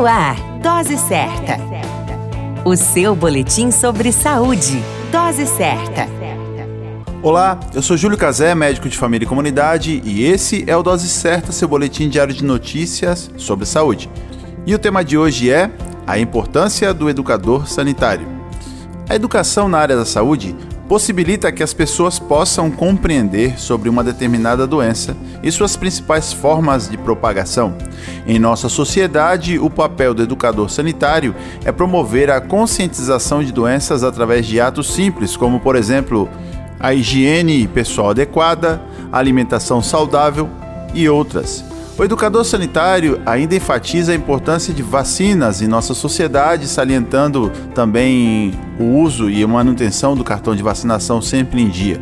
No ar, Dose Certa. O seu boletim sobre saúde. Dose Certa. Olá, eu sou Júlio Cazé, médico de família e comunidade, e esse é o Dose Certa, seu boletim diário de notícias sobre saúde. E o tema de hoje é a importância do educador sanitário. A educação na área da saúde possibilita que as pessoas possam compreender sobre uma determinada doença e suas principais formas de propagação. Em nossa sociedade, o papel do educador sanitário é promover a conscientização de doenças através de atos simples, como, por exemplo, a higiene pessoal adequada, alimentação saudável e outras. O educador sanitário ainda enfatiza a importância de vacinas em nossa sociedade, salientando também o uso e manutenção do cartão de vacinação sempre em dia.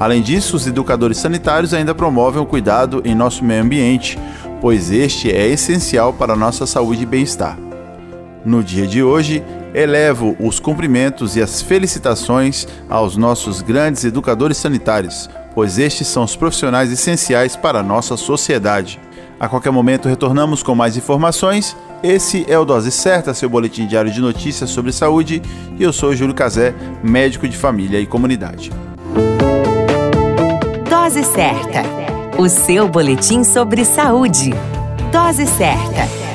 Além disso, os educadores sanitários ainda promovem o cuidado em nosso meio ambiente, pois este é essencial para a nossa saúde e bem-estar. No dia de hoje, elevo os cumprimentos e as felicitações aos nossos grandes educadores sanitários, pois estes são os profissionais essenciais para a nossa sociedade. A qualquer momento retornamos com mais informações. Esse é o Dose Certa, seu boletim diário de notícias sobre saúde, e eu sou Júlio Cazé, médico de família e comunidade. Dose Certa, o seu boletim sobre saúde. Dose Certa.